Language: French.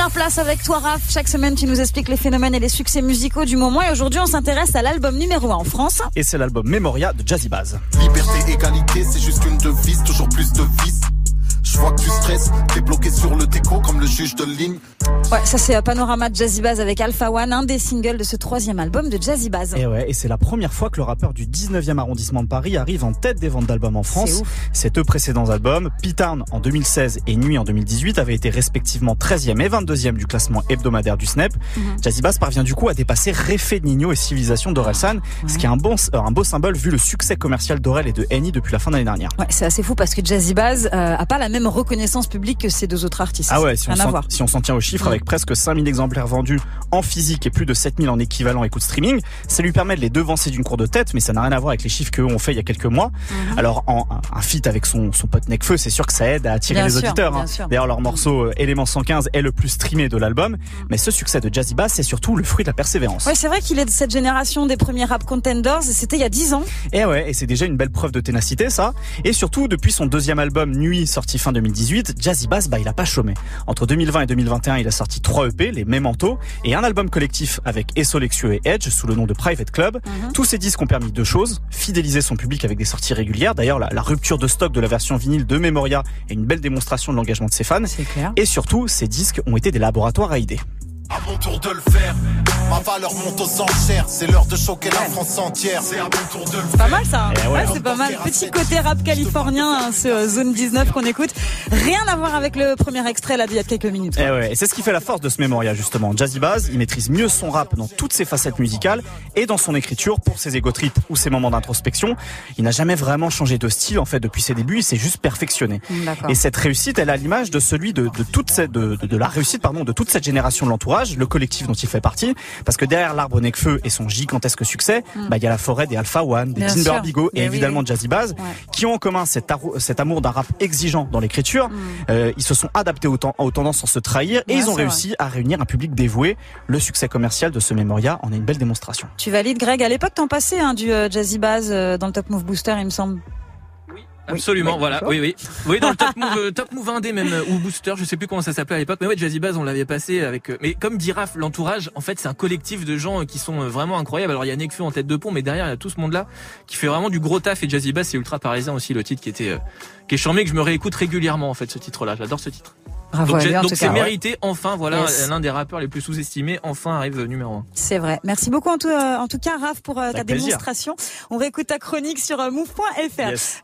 première place avec toi, Raph. Chaque semaine, tu nous expliques les phénomènes et les succès musicaux du moment. Et aujourd'hui, on s'intéresse à l'album numéro 1 en France. Et c'est l'album Memoria de Jazzy Bass. Liberté, égalité, c'est juste une devise, toujours plus de vis. Je vois que tu stresses, t'es bloqué sur le déco comme le juge de ligne. Ouais, ça c'est euh, Panorama de Jazzy Bass avec Alpha One, un des singles de ce troisième album de Jazzy Bass. Et ouais, et c'est la première fois que le rappeur du 19e arrondissement de Paris arrive en tête des ventes d'albums en France. Ces deux précédents albums, P-Town en 2016 et Nuit en 2018, avaient été respectivement 13e et 22e du classement hebdomadaire du Snap. Mhm. Jazzy Bass parvient du coup à dépasser Réfé Nino et Civilisation d'Orelsan, ce qui est un, bon, euh, un beau symbole vu le succès commercial d'Orel et de Henny depuis la fin de l'année dernière. Ouais, c'est assez fou parce que Jazzy Bass euh, a pas la même reconnaissance publique que ces deux autres artistes. Ah ouais, si on s'en si tient aux chiffres, avec presque 5000 exemplaires vendus en physique et plus de 7000 en équivalent écoute streaming, ça lui permet de les devancer d'une cour de tête, mais ça n'a rien à voir avec les chiffres qu'eux ont fait il y a quelques mois. Mhm. Alors, en, un, feat avec son, son pote Necfeu, c'est sûr que ça aide à attirer Bien les sûr, auditeurs. hein. D'ailleurs, leur morceau euh, Élément 115 est le plus streamé de l'album, mais ce succès de Jazzy Bass, c'est surtout le fruit de la persévérance. Ouais, c'est vrai qu'il est de cette génération des premiers rap contenders. C'était il y a 10 ans. Et ouais, et c'est déjà une belle preuve de ténacité, ça. Et surtout, depuis son deuxième album Nuit, sorti fin 2018, Jazzy Bass, bah, il a pas chômé. Entre 2020 et 2021, il a sorti trois EP, les Memento, et un album collectif avec Esso Lexio et Edge, sous le nom de Private Club. Mhm. Tous ces disques ont permis deux choses. Fidéliser son public avec des sorties régulières. D'ailleurs, la, la rupture de stock de la version vinyle de Memoria est une belle démonstration de l'engagement de ses fans. C'est clair. Et surtout, ces disques ont été des laboratoires à idées. Mon tour de le faire. Ma valeur monte aux enchères. C'est l'heure de choquer la France entière. C'est à mon tour de le faire. Pas mal ça. Eh ouais. Ouais, c'est pas mal. Petit côté rap californien, hein, ce euh, Zone 19 qu'on écoute. Rien à voir avec le premier extrait là d'il y a quelques minutes. Et, ouais, et c'est ce qui fait la force de ce Memoria justement. Jazzy Bass, il maîtrise mieux son rap dans toutes ses facettes musicales et dans son écriture pour ses ego trips ou ses moments d'introspection. Il n'a jamais vraiment changé de style en fait depuis ses débuts, il s'est juste perfectionné. D'accord. Et cette réussite, elle a l'image de celui de, de toute cette, de, de- de la réussite pardon de toute cette génération de l'entourage, le collectif dont il fait partie, parce que derrière l'arbre Necfeu et son gigantesque succès, bah il y a la forêt des Alpha One, des Timber sûr. Bigo et oui, évidemment oui. Jazzy Bass, Ouais. qui ont en commun cet, amour d'un rap exigeant dans l'écriture. Euh, ils se sont adaptés aux, ten- aux tendances sans se trahir et Ouais, ils ont réussi à réunir un public dévoué. Le succès commercial de ce Memoria en est une belle démonstration. Tu valides Greg, à l'époque t'en passais hein, du euh, Jazzy Bass euh, dans le Top Move Booster il me semble. Absolument, Oui, voilà, oui, oui. Oui, dans le top move, euh, top move indé même, euh, ou booster, je sais plus comment ça s'appelait à l'époque, mais ouais, Jazzy Bass, on l'avait passé avec, euh, mais comme dit Raph, l'entourage, en fait, c'est un collectif de gens qui sont vraiment incroyables. Alors, il y a Nekfeu en tête de pont, mais derrière, il y a tout ce monde-là qui fait vraiment du gros taf et Jazzy Bass, c'est ultra parisien aussi, le titre qui était, euh, qui est charmé, que je me réécoute régulièrement, en fait, ce titre-là. J'adore ce titre. Bravo donc, c'est mérité, enfin, voilà, Yes. l'un des rappeurs les plus sous-estimés, enfin arrive numéro un. C'est vrai. Merci beaucoup en tout, euh, en tout cas Raph pour euh, ta plaisir. démonstration. On réécoute ta chronique sur euh, move.fr. Yes.